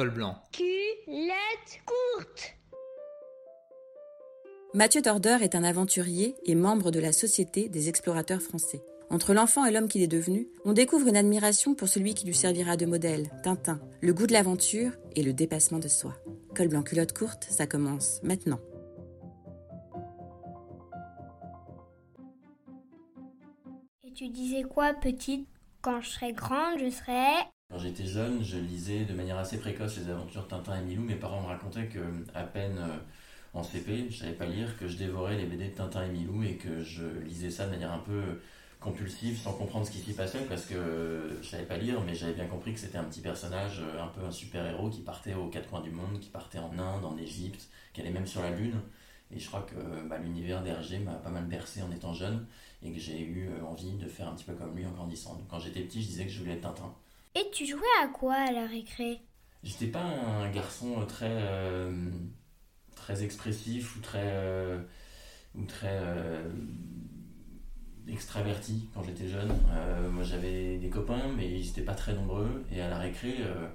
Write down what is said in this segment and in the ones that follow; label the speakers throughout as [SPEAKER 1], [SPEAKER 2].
[SPEAKER 1] col blanc.
[SPEAKER 2] Culotte courte.
[SPEAKER 3] Mathieu Torder est un aventurier et membre de la Société des explorateurs français. Entre l'enfant et l'homme qu'il est devenu, on découvre une admiration pour celui qui lui servira de modèle, Tintin, le goût de l'aventure et le dépassement de soi. Col blanc culotte courte, ça commence maintenant.
[SPEAKER 2] Et tu disais quoi, petite? Quand je serai grande, je serai.
[SPEAKER 4] Quand j'étais jeune, je lisais de manière assez précoce les aventures de Tintin et Milou. Mes parents me racontaient que, à peine euh, en CP, je savais pas lire, que je dévorais les BD de Tintin et Milou et que je lisais ça de manière un peu compulsive sans comprendre ce qui s'y passait parce que je savais pas lire, mais j'avais bien compris que c'était un petit personnage, euh, un peu un super-héros qui partait aux quatre coins du monde, qui partait en Inde, en Égypte, qui allait même sur la Lune. Et je crois que bah, l'univers d'Hergé m'a pas mal bercé en étant jeune et que j'ai eu euh, envie de faire un petit peu comme lui en grandissant. Donc quand j'étais petit, je disais que je voulais être Tintin.
[SPEAKER 2] Et tu jouais à quoi à la récré?
[SPEAKER 4] J'étais pas un garçon très, euh, très expressif ou très, euh, ou très euh, extraverti quand j'étais jeune. Euh, moi j'avais des copains, mais ils n'étaient pas très nombreux. Et à la récré, euh,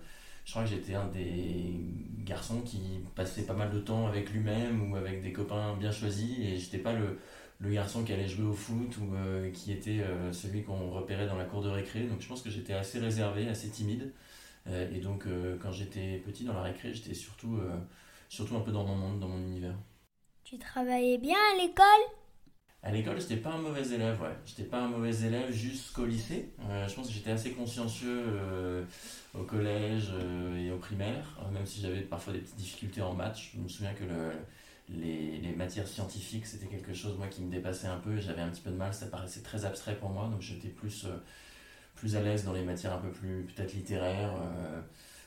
[SPEAKER 4] je crois que j'étais un des garçons qui passait pas mal de temps avec lui-même ou avec des copains bien choisis. Et j'étais pas le, le garçon qui allait jouer au foot ou euh, qui était euh, celui qu'on repérait dans la cour de récré. Donc je pense que j'étais assez réservé, assez timide. Euh, et donc quand j'étais petit dans la récré, j'étais surtout, surtout un peu dans mon monde, dans mon univers.
[SPEAKER 2] Tu travaillais bien à l'école?
[SPEAKER 4] À l'école, j'étais pas un mauvais élève, ouais. J'étais pas un mauvais élève jusqu'au lycée. Je pense que j'étais assez consciencieux au collège et au primaire, même si j'avais parfois des petites difficultés en maths. Je me souviens que le, les, les matières scientifiques, c'était quelque chose moi qui me dépassait un peu. et J'avais un petit peu de mal, ça paraissait très abstrait pour moi, donc j'étais plus, euh, plus à l'aise dans les matières un peu plus peut-être littéraires euh,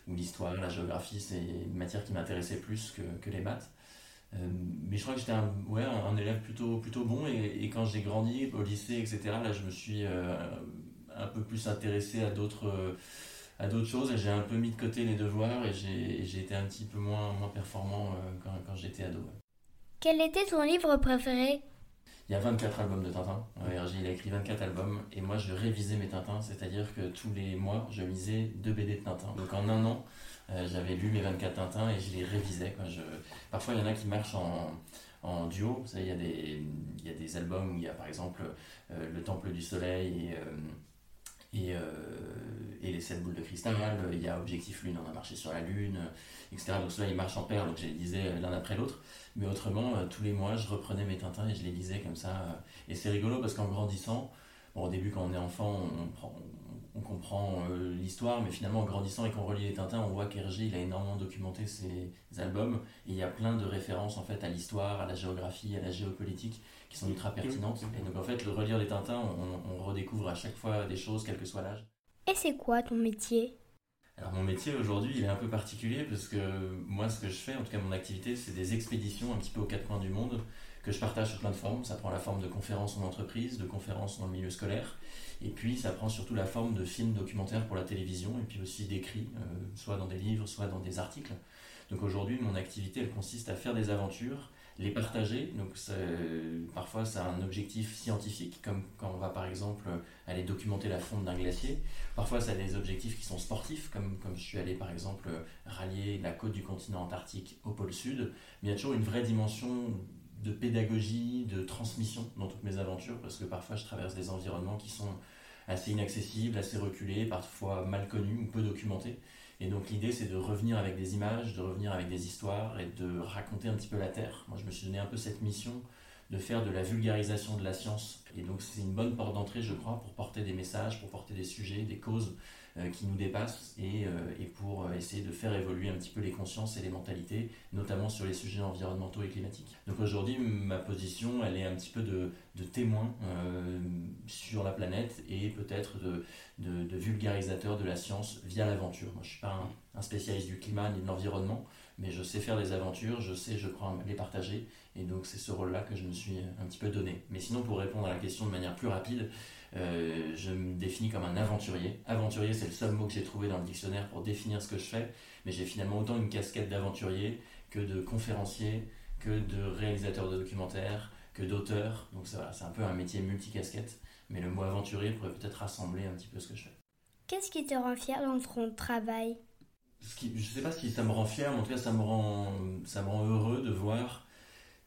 [SPEAKER 4] ou l'histoire, la géographie, c'est une matière qui m'intéressait plus que, que les maths. Euh, mais je crois que j'étais un, ouais, un, élève plutôt, plutôt bon et, quand j'ai grandi au lycée, etc., là je me suis euh, un peu plus intéressé à d'autres à d'autres choses et j'ai un peu mis de côté les devoirs et j'ai été un petit peu moins, moins performant quand, quand j'étais ado.
[SPEAKER 2] Quel était ton livre préféré?
[SPEAKER 4] Il y a 24 albums de Tintin. Euh, Hergé, il a écrit 24 albums et moi je révisais mes Tintins, c'est-à-dire que tous les mois je lisais deux BD de Tintin. Donc en un an, euh, j'avais lu mes 24 Tintins et je les révisais. Parfois il y en a qui marchent en, en duo. Il y, a des, il y a des albums où il y a par exemple euh, Le Temple du Soleil et, et, euh, et Les 7 boules de cristal. Il y a Objectif Lune, on a marché sur la Lune, etc. Donc ceux-là ils marchent en paire, donc je les lisais l'un après l'autre. Mais autrement, euh, tous les mois, je reprenais mes Tintins et je les lisais comme ça. euh, Et c'est rigolo parce qu'en grandissant, bon, au début, quand on est enfant, on, prend- comprend euh, l'histoire, mais finalement, en grandissant et qu'on relit les Tintins, on voit qu'Hergé, il a énormément documenté ses albums. Et il y a plein de références en fait à l'histoire, à la géographie, à la géopolitique qui sont ultra pertinentes. Et donc, en fait, le relire les Tintins, on, on redécouvre à chaque fois des choses, quel que soit l'âge.
[SPEAKER 2] Et c'est quoi ton métier?
[SPEAKER 4] Alors mon métier aujourd'hui, il est un peu particulier parce que moi, ce que je fais, en tout cas mon activité, c'est des expéditions un petit peu aux quatre coins du monde je partage sous plein de formes. Ça prend la forme de conférences en entreprise, de conférences dans le milieu scolaire, et puis ça prend surtout la forme de films documentaires pour la télévision, et puis aussi d'écrits, euh, soit dans des livres, soit dans des articles. Donc aujourd'hui, mon activité, elle consiste à faire des aventures, les partager. Donc c'est- parfois, ça a un objectif scientifique, comme quand on va par exemple aller documenter la fonte d'un glacier. Parfois, ça a des objectifs qui sont sportifs, comme, comme je suis allé par exemple rallier la côte du continent antarctique au pôle sud. Mais il y a toujours une vraie dimension de pédagogie, de transmission dans toutes mes aventures, parce que parfois je traverse des environnements qui sont assez inaccessibles, assez reculés, parfois mal connus ou peu documentés. Et donc l'idée c'est de revenir avec des images, de revenir avec des histoires et de raconter un petit peu la Terre. Moi je me suis donné un peu cette mission de faire de la vulgarisation de la science. Et donc c'est une bonne porte d'entrée, je crois, pour porter des messages, pour porter des sujets, des causes qui nous dépassent et, euh, pour euh, essayer de faire évoluer un petit peu les consciences et les mentalités, notamment sur les sujets environnementaux et climatiques. Donc aujourd'hui, ma position, elle est un petit peu de, témoin euh, sur la planète et peut-être de, vulgarisateur de la science via l'aventure. Moi, je suis pas un spécialiste du climat ni de l'environnement, mais je sais faire des aventures, je sais, je crois, les partager, et donc c'est ce rôle-là que je me suis un petit peu donné. Mais sinon, pour répondre à la question de manière plus rapide, euh, je me définis comme un aventurier. Aventurier, c'est le seul mot que j'ai trouvé dans le dictionnaire pour définir ce que je fais, mais j'ai finalement autant une casquette d'aventurier que de conférencier, que de réalisateur de documentaires, que d'auteur. Donc voilà, c'est un peu un métier multicasquette, mais le mot aventurier pourrait peut-être rassembler un petit peu ce que je fais.
[SPEAKER 2] Qu'est-ce qui te rend fier dans ton travail?
[SPEAKER 4] Ce qui, je sais pas si ça me rend fier, mais en tout cas ça me rend, ça me rend heureux de voir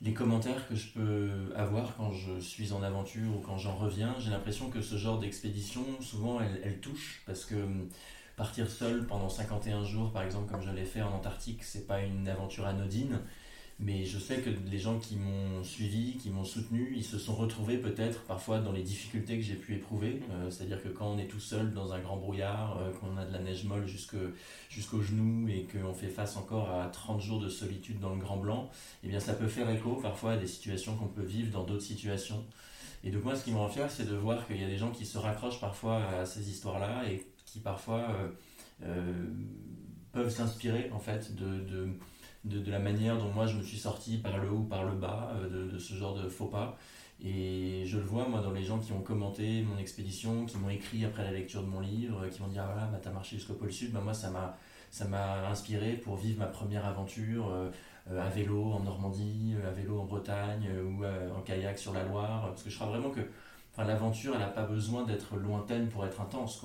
[SPEAKER 4] les commentaires que je peux avoir quand je suis en aventure ou quand j'en reviens. J'ai l'impression que ce genre d'expédition, souvent, elle, touche parce que hum, partir seul pendant 51 jours, par exemple, comme je l'ai fait en Antarctique, c'est pas une aventure anodine. Mais je sais que les gens qui m'ont suivi, qui m'ont soutenu, ils se sont retrouvés peut-être parfois dans les difficultés que j'ai pu éprouver. Euh, c'est-à-dire que quand on est tout seul dans un grand brouillard, euh, qu'on a de la neige molle jusqu'aux genoux et qu'on fait face encore à 30 jours de solitude dans le grand blanc, eh bien ça peut faire écho parfois à des situations qu'on peut vivre dans d'autres situations. Et donc moi ce qui me rend fier, c'est de voir qu'il y a des gens qui se raccrochent parfois à ces histoires-là et qui parfois euh, peuvent s'inspirer en fait de de, la manière dont moi je me suis sorti par le haut par le bas euh, de, ce genre de faux pas. Et je le vois, moi, dans les gens qui ont commenté mon expédition, qui m'ont écrit après la lecture de mon livre, qui m'ont dit Ah voilà, bah, t'as marché jusqu'au pôle Sud. Bah, moi, ça m'a, ça m'a inspiré pour vivre ma première aventure euh, euh, à vélo en Normandie, à vélo en Bretagne ou en kayak sur la Loire. Parce que je crois vraiment que l'aventure, elle n'a pas besoin d'être lointaine pour être intense.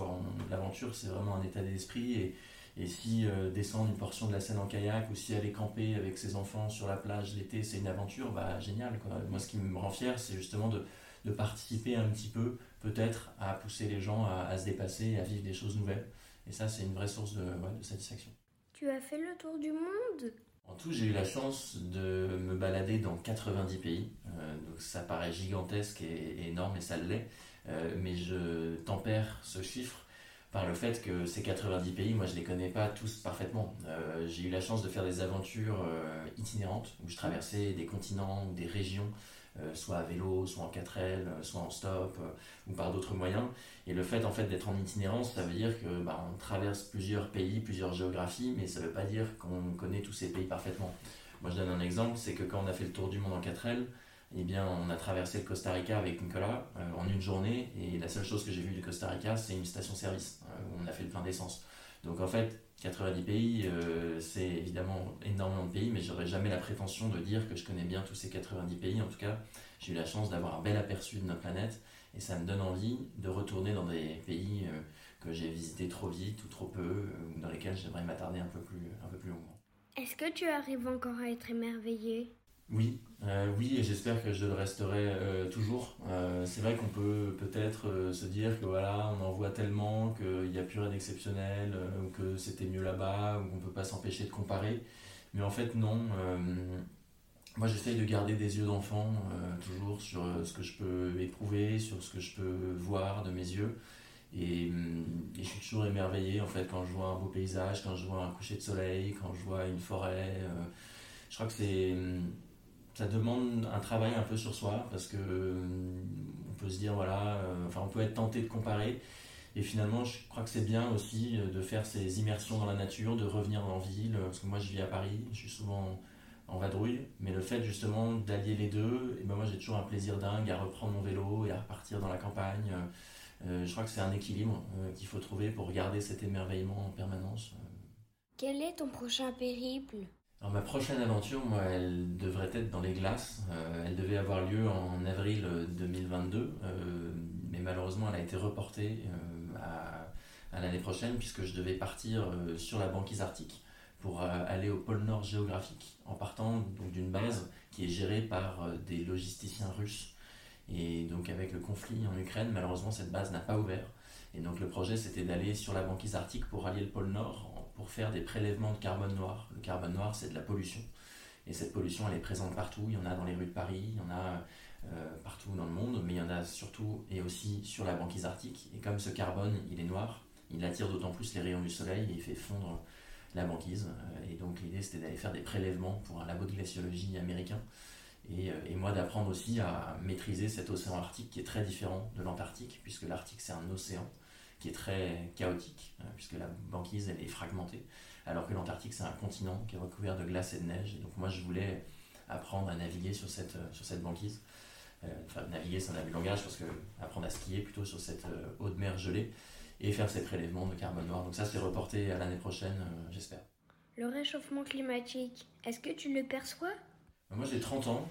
[SPEAKER 4] L'aventure, c'est vraiment un état d'esprit. Et, et si euh, descendre une portion de la Seine en kayak ou si aller camper avec ses enfants sur la plage l'été, c'est une aventure, bah génial. Quoi. Moi, ce qui me rend fier, c'est justement de, de, participer un petit peu, peut-être, à pousser les gens à, à, se dépasser et à vivre des choses nouvelles. Et ça, c'est une vraie source de, de satisfaction.
[SPEAKER 2] Tu as fait le tour du monde?
[SPEAKER 4] En tout, j'ai eu la chance de me balader dans 90 pays. Euh, donc ça paraît gigantesque et, énorme, et ça l'est. Euh, mais je tempère ce chiffre le fait que ces 90 pays, moi je les connais pas tous parfaitement. Euh, j'ai eu la chance de faire des aventures euh, itinérantes où je traversais des continents ou des régions, euh, soit à vélo, soit en 4L, soit en stop ou par d'autres moyens. Et le fait en fait d'être en itinérance, ça veut dire que bah, on traverse plusieurs pays, plusieurs géographies, mais ça veut pas dire qu'on connaît tous ces pays parfaitement. Moi je donne un exemple, c'est que quand on a fait le tour du monde en 4L, eh bien, on a traversé le Costa Rica avec Nicolas euh, en une journée et la seule chose que j'ai vue du Costa Rica, c'est une station-service euh, où on a fait le plein d'essence. Donc en fait, 90 pays, euh, c'est évidemment énormément de pays, mais j'aurais jamais la prétention de dire que je connais bien tous ces 90 pays. En tout cas, j'ai eu la chance d'avoir un bel aperçu de notre planète et ça me donne envie de retourner dans des pays que j'ai visités trop vite ou trop peu, ou dans lesquels j'aimerais m'attarder un peu plus, un peu plus longuement.
[SPEAKER 2] Est-ce que tu arrives encore à être émerveillé?
[SPEAKER 4] Oui, euh, oui, et j'espère que je le resterai euh, toujours. Euh, c'est vrai qu'on peut peut-être se dire que voilà, on en voit tellement qu'il n'y a plus rien d'exceptionnel, ou que c'était mieux là-bas, ou qu'on ne peut pas s'empêcher de comparer. Mais en fait, non. moi, j'essaye de garder des yeux d'enfant toujours sur ce que je peux éprouver, sur ce que je peux voir de mes yeux. Et, et, je suis toujours émerveillé en fait quand je vois un beau paysage, quand je vois un coucher de soleil, quand je vois une forêt. je crois que c'est ça demande un travail un peu sur soi parce que euh, on peut se dire voilà, euh, enfin on peut être tenté de comparer. Et finalement, je crois que c'est bien aussi euh, de faire ces immersions dans la nature, de revenir en ville, parce que moi je vis à Paris, je suis souvent en vadrouille, mais le fait justement d'allier les deux, et ben moi j'ai toujours un plaisir dingue à reprendre mon vélo et à repartir dans la campagne. je crois que c'est un équilibre qu'il faut trouver pour garder cet émerveillement en permanence.
[SPEAKER 2] Quel est ton prochain périple?
[SPEAKER 4] Alors ma prochaine aventure, moi, elle devrait être dans les glaces. Euh, elle devait avoir lieu en avril 2022, euh, euh, mais malheureusement, elle a été reportée à, l'année prochaine puisque je devais partir sur la banquise arctique pour aller au pôle Nord géographique en partant d'une base qui est gérée par des logisticiens russes. Et donc avec le conflit en Ukraine, malheureusement, cette base n'a pas ouvert. Et donc le projet, c'était d'aller sur la banquise arctique pour allier le pôle Nord pour faire des prélèvements de carbone noir. Le carbone noir, c'est de la pollution. Et cette pollution, elle est présente partout. Il y en a dans les rues de Paris, il y en a euh, partout dans le monde, mais il y en a surtout et aussi sur la banquise arctique. Et comme ce carbone, il est noir, il attire d'autant plus les rayons du soleil et il fait fondre la banquise. Euh, et donc l'idée, c'était d'aller faire des prélèvements pour un labo de glaciologie américain. Et, euh, et moi, d'apprendre aussi à maîtriser cet océan arctique qui est très différent de l'Antarctique, puisque l'Arctique, c'est un océan qui est très chaotique, euh, puisque la banquise elle est fragmentée, alors que l'Antarctique c'est un continent qui est recouvert de glace et de neige. Et donc moi je voulais apprendre à naviguer sur cette, euh, sur cette banquise. Euh, enfin, naviguer c'est un abus de langage, parce que apprendre à skier plutôt sur cette eau de mer gelée et faire ces prélèvements de carbone noir. Donc ça c'est reporté à l'année prochaine, j'espère.
[SPEAKER 2] Le réchauffement climatique, est-ce que tu le perçois?
[SPEAKER 4] Moi j'ai 30 ans.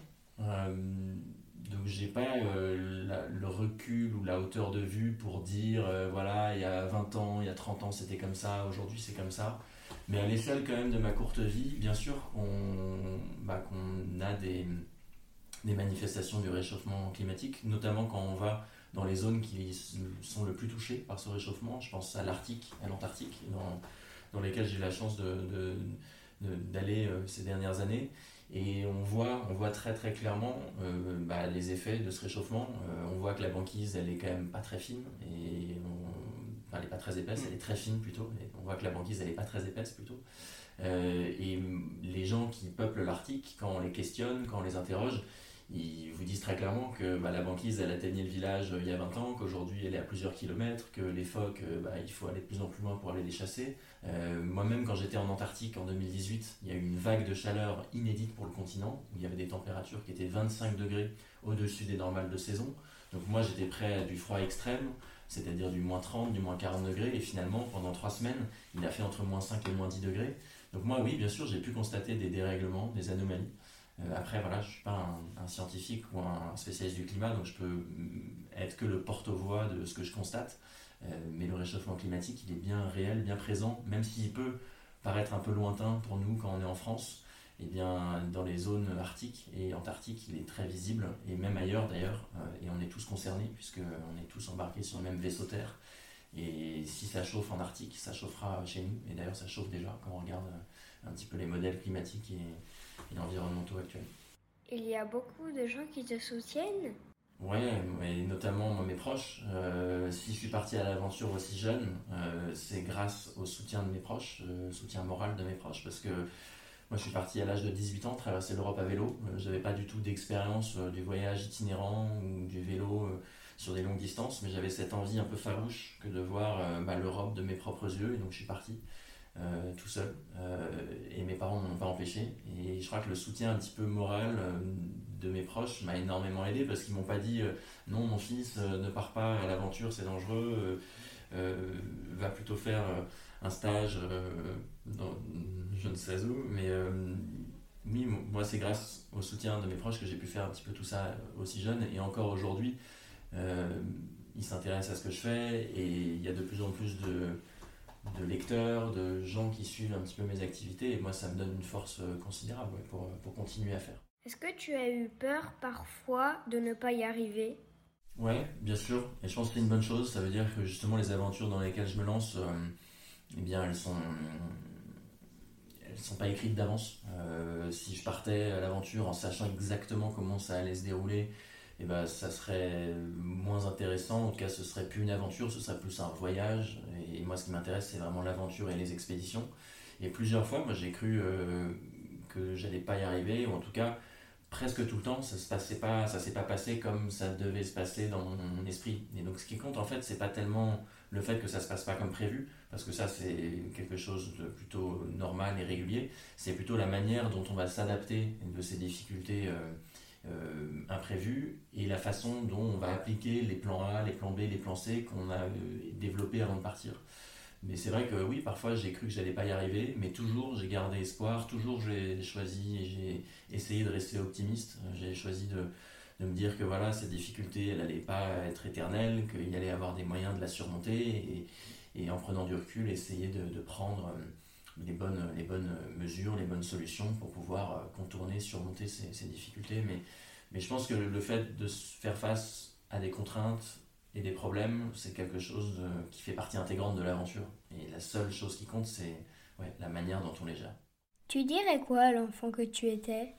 [SPEAKER 4] Donc j'ai pas euh, le recul ou la hauteur de vue pour dire euh, voilà il y a 20 ans, il y a 30 ans c'était comme ça, aujourd'hui c'est comme ça. Mais à l'échelle quand même de ma courte vie, bien sûr qu'on bah, qu'on a des, des manifestations du réchauffement climatique, notamment quand on va dans les zones qui sont le plus touchées par ce réchauffement. Je pense à l'Arctique, à l'Antarctique, dans, dans lesquelles j'ai eu la chance d'aller de, de, ces dernières années. Et on voit, on voit très très clairement euh, bah, les effets de ce réchauffement. Euh, on voit que la banquise, elle est quand même pas très fine, et enfin, elle est pas très épaisse, elle est très fine plutôt. On voit que la banquise, elle est pas très épaisse plutôt. Euh, et les gens qui peuplent l'Arctique, quand on les questionne, quand on les interroge, ils vous disent très clairement que bah, la banquise, elle atteignait le village il y a 20 ans, qu'aujourd'hui elle est à plusieurs kilomètres, que les phoques, bah, il faut aller de plus en plus loin pour aller les chasser. Euh, moi-même, quand j'étais en Antarctique en 2018, il y a eu une vague de chaleur inédite pour le continent, où il y avait des températures qui étaient 25 degrés au-dessus des normales de saison. Donc moi, j'étais prêt à du froid extrême, c'est-à-dire du moins 30, du moins 40 degrés, et finalement, pendant 3 semaines, il a fait entre moins 5 et moins 10 degrés. Donc moi, oui, bien sûr, j'ai pu constater des dérèglements, des anomalies. Euh, après, voilà, je ne suis pas un, scientifique ou un spécialiste du climat, donc je peux être que le porte-voix de ce que je constate. Euh, mais le réchauffement climatique, il est bien réel, bien présent, même s'il peut paraître un peu lointain pour nous quand on est en France. Eh bien, dans les zones arctiques et antarctiques, il est très visible, et même ailleurs d'ailleurs, euh, et on est tous concernés, puisqu'on est tous embarqués sur le même vaisseau Terre. Et si ça chauffe en Arctique, ça chauffera chez nous, et d'ailleurs ça chauffe déjà quand on regarde un petit peu les modèles climatiques et,
[SPEAKER 2] Il y a beaucoup de gens qui te soutiennent
[SPEAKER 4] Ouais, et notamment mes proches. Euh, si je suis parti à l'aventure aussi jeune, euh, c'est grâce au soutien de mes proches, euh, soutien moral de mes proches, parce que moi je suis parti à l'âge de 18 ans traverser l'Europe à vélo. Je n'avais pas du tout d'expérience du voyage itinérant ou du vélo sur des longues distances, mais j'avais cette envie un peu farouche que de voir bah, l'Europe de mes propres yeux, et donc je suis parti. Tout seul. Et mes parents m'ont pas empêché. Et je crois que le soutien un petit peu moral de mes proches m'a énormément aidé parce qu'ils m'ont pas dit euh, non mon fils euh, ne part pas à l'aventure c'est dangereux euh, va plutôt faire un stage dans je ne sais où. Mais oui moi c'est grâce au soutien de mes proches que j'ai pu faire un petit peu tout ça aussi jeune. Et encore aujourd'hui ils s'intéressent à ce que je fais et il y a de plus en plus de de lecteurs, de gens qui suivent un petit peu mes activités et moi ça me donne une force considérable pour, pour continuer à faire.
[SPEAKER 2] Est-ce que tu as eu peur parfois de ne pas y arriver?
[SPEAKER 4] Ouais, bien sûr. Et je pense que c'est une bonne chose. Ça veut dire que justement les aventures dans lesquelles je me lance, euh, eh bien elles sont, elles sont pas écrites d'avance. Euh, si je partais à l'aventure en sachant exactement comment ça allait se dérouler, eh ben ça serait moins intéressant. En tout cas, ce serait plus une aventure, ce serait plus un voyage. Et moi, ce qui m'intéresse, c'est vraiment l'aventure et les expéditions. Et plusieurs fois, moi, j'ai cru euh, que j'allais pas y arriver, ou en tout cas presque tout le temps, ça se passait pas, ça s'est pas passé comme ça devait se passer dans mon esprit. Et donc, ce qui compte, en fait, c'est pas tellement le fait que ça se passe pas comme prévu, parce que ça, c'est quelque chose de plutôt normal et régulier. C'est plutôt la manière dont on va s'adapter de ces difficultés euh, euh, imprévues et la façon dont on va appliquer les plans A, les plans B, les plans C qu'on a euh, développés avant de partir. Mais c'est vrai que oui, parfois j'ai cru que j'allais pas y arriver, mais toujours j'ai gardé espoir, toujours j'ai choisi et j'ai essayé de rester optimiste. J'ai choisi de, de, me dire que voilà, cette difficulté, elle n'allait pas être éternelle, qu'il y allait avoir des moyens de la surmonter et, en prenant du recul, essayer de, de, prendre euh, les bonnes, les bonnes mesures, les bonnes solutions pour pouvoir euh, contourner, surmonter ces, difficultés. Mais, mais je pense que le fait de faire face à des contraintes et des problèmes, c'est quelque chose qui fait partie intégrante de l'aventure. Et la seule chose qui compte, c'est ouais, la manière dont on les gère.
[SPEAKER 2] Tu dirais quoi à l'enfant que tu étais?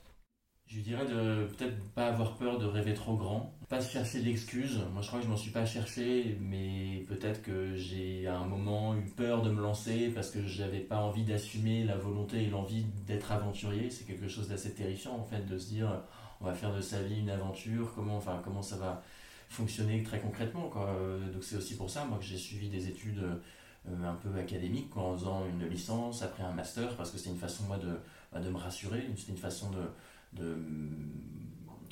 [SPEAKER 4] Je dirais de peut-être pas avoir peur de rêver trop grand, pas se chercher l'excuse. Moi, je crois que je m'en suis pas cherché, mais peut-être que j'ai à un moment eu peur de me lancer parce que j'avais pas envie d'assumer la volonté et l'envie d'être aventurier. C'est quelque chose d'assez terrifiant en fait de se dire on va faire de sa vie une aventure. Comment, enfin, comment ça va fonctionner très concrètement. Quoi. Donc c'est aussi pour ça moi que j'ai suivi des études euh, un peu académiques en faisant une licence, après un master, parce que c'était une façon moi de, bah, de me rassurer, c'était une façon de, de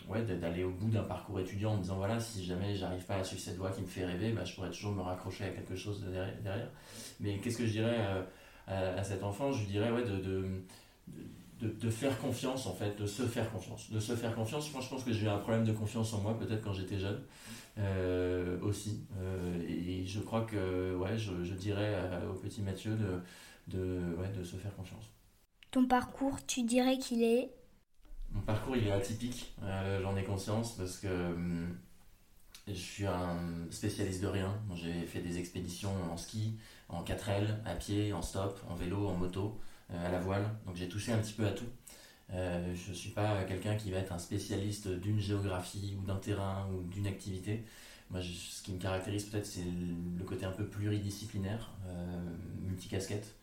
[SPEAKER 4] ouais, d'aller au bout d'un parcours étudiant en me disant voilà, si jamais j'arrive pas à suivre cette voie qui me fait rêver, bah, je pourrais toujours me raccrocher à quelque chose derrière. Mais qu'est-ce que je dirais à, à, cet enfant? Je lui dirais ouais, de, de, de, faire confiance en fait, de se faire confiance. De se faire confiance, moi je pense que j'ai eu un problème de confiance en moi peut-être quand j'étais jeune euh, aussi. Euh, et je crois que ouais, je, dirais au petit Mathieu de, de, ouais, de se faire confiance.
[SPEAKER 2] Ton parcours, tu dirais qu'il est
[SPEAKER 4] Mon parcours, il est atypique, euh, j'en ai conscience parce que hum, je suis un spécialiste de rien. J'ai fait des expéditions en ski, en 4L, à pied, en stop, en vélo, en moto, euh, à la voile. Donc j'ai touché un petit peu à tout. Euh, je ne suis pas quelqu'un qui va être un spécialiste d'une géographie ou d'un terrain ou d'une activité. Moi, ce qui me caractérise peut-être, c'est le côté un peu pluridisciplinaire, multicasquette.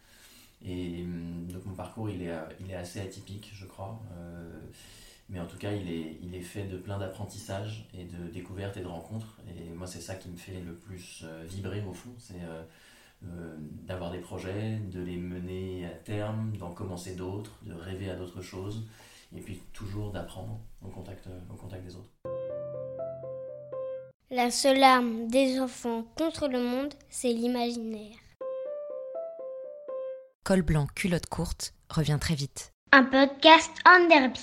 [SPEAKER 4] Et hum, donc mon parcours, il est, il est assez atypique, je crois. Euh, mais en tout cas, il est, il est fait de plein d'apprentissages et de découvertes et de rencontres. Et moi, c'est ça qui me fait le plus euh, vibrer au fond. C'est d'avoir des projets, de les mener à terme, d'en commencer d'autres, de rêver à d'autres choses. Et puis toujours d'apprendre au contact, au contact des autres.
[SPEAKER 2] La seule arme des enfants contre le monde, c'est l'imaginaire.
[SPEAKER 3] Col blanc, culotte courte revient très vite.
[SPEAKER 2] Un podcast en derby.